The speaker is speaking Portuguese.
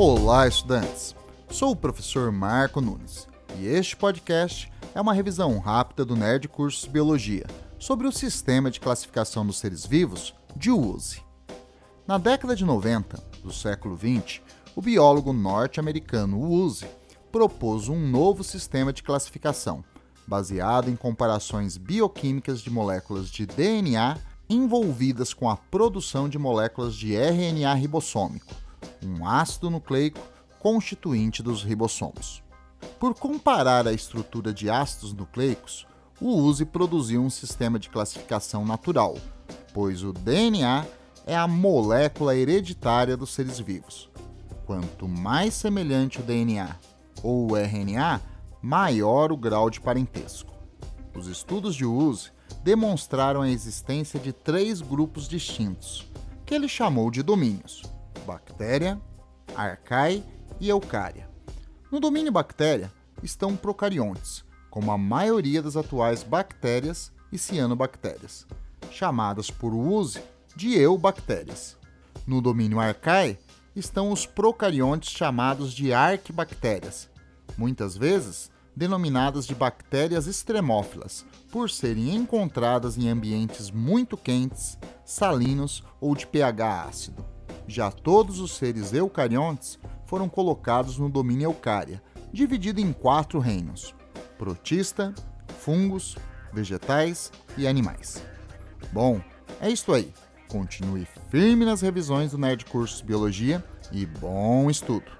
Olá, estudantes! Sou o professor Marco Nunes e este podcast é uma revisão rápida do Nerd Cursos Biologia sobre o sistema de classificação dos seres vivos de USE. Na década de 90 do século 20, o biólogo norte-americano Woolsey propôs um novo sistema de classificação, baseado em comparações bioquímicas de moléculas de DNA envolvidas com a produção de moléculas de RNA ribossômico, um ácido nucleico constituinte dos ribossomos. Por comparar a estrutura de ácidos nucleicos, o USE produziu um sistema de classificação natural, pois o DNA é a molécula hereditária dos seres vivos. Quanto mais semelhante o DNA ou o RNA, maior o grau de parentesco. Os estudos de USE demonstraram a existência de três grupos distintos, que ele chamou de domínios: bactéria, arcae e eucária. No domínio bactéria estão procariontes, como a maioria das atuais bactérias e cianobactérias, chamadas por use de eubactérias. No domínio arcae estão os procariontes chamados de arquibactérias, muitas vezes denominadas de bactérias extremófilas, por serem encontradas em ambientes muito quentes, salinos ou de pH ácido. Já todos os seres eucariontes foram colocados no domínio eucária, dividido em quatro reinos: protista, fungos, vegetais e animais. Bom, é isso aí. Continue firme nas revisões do Nerd Cursos Biologia e bom estudo!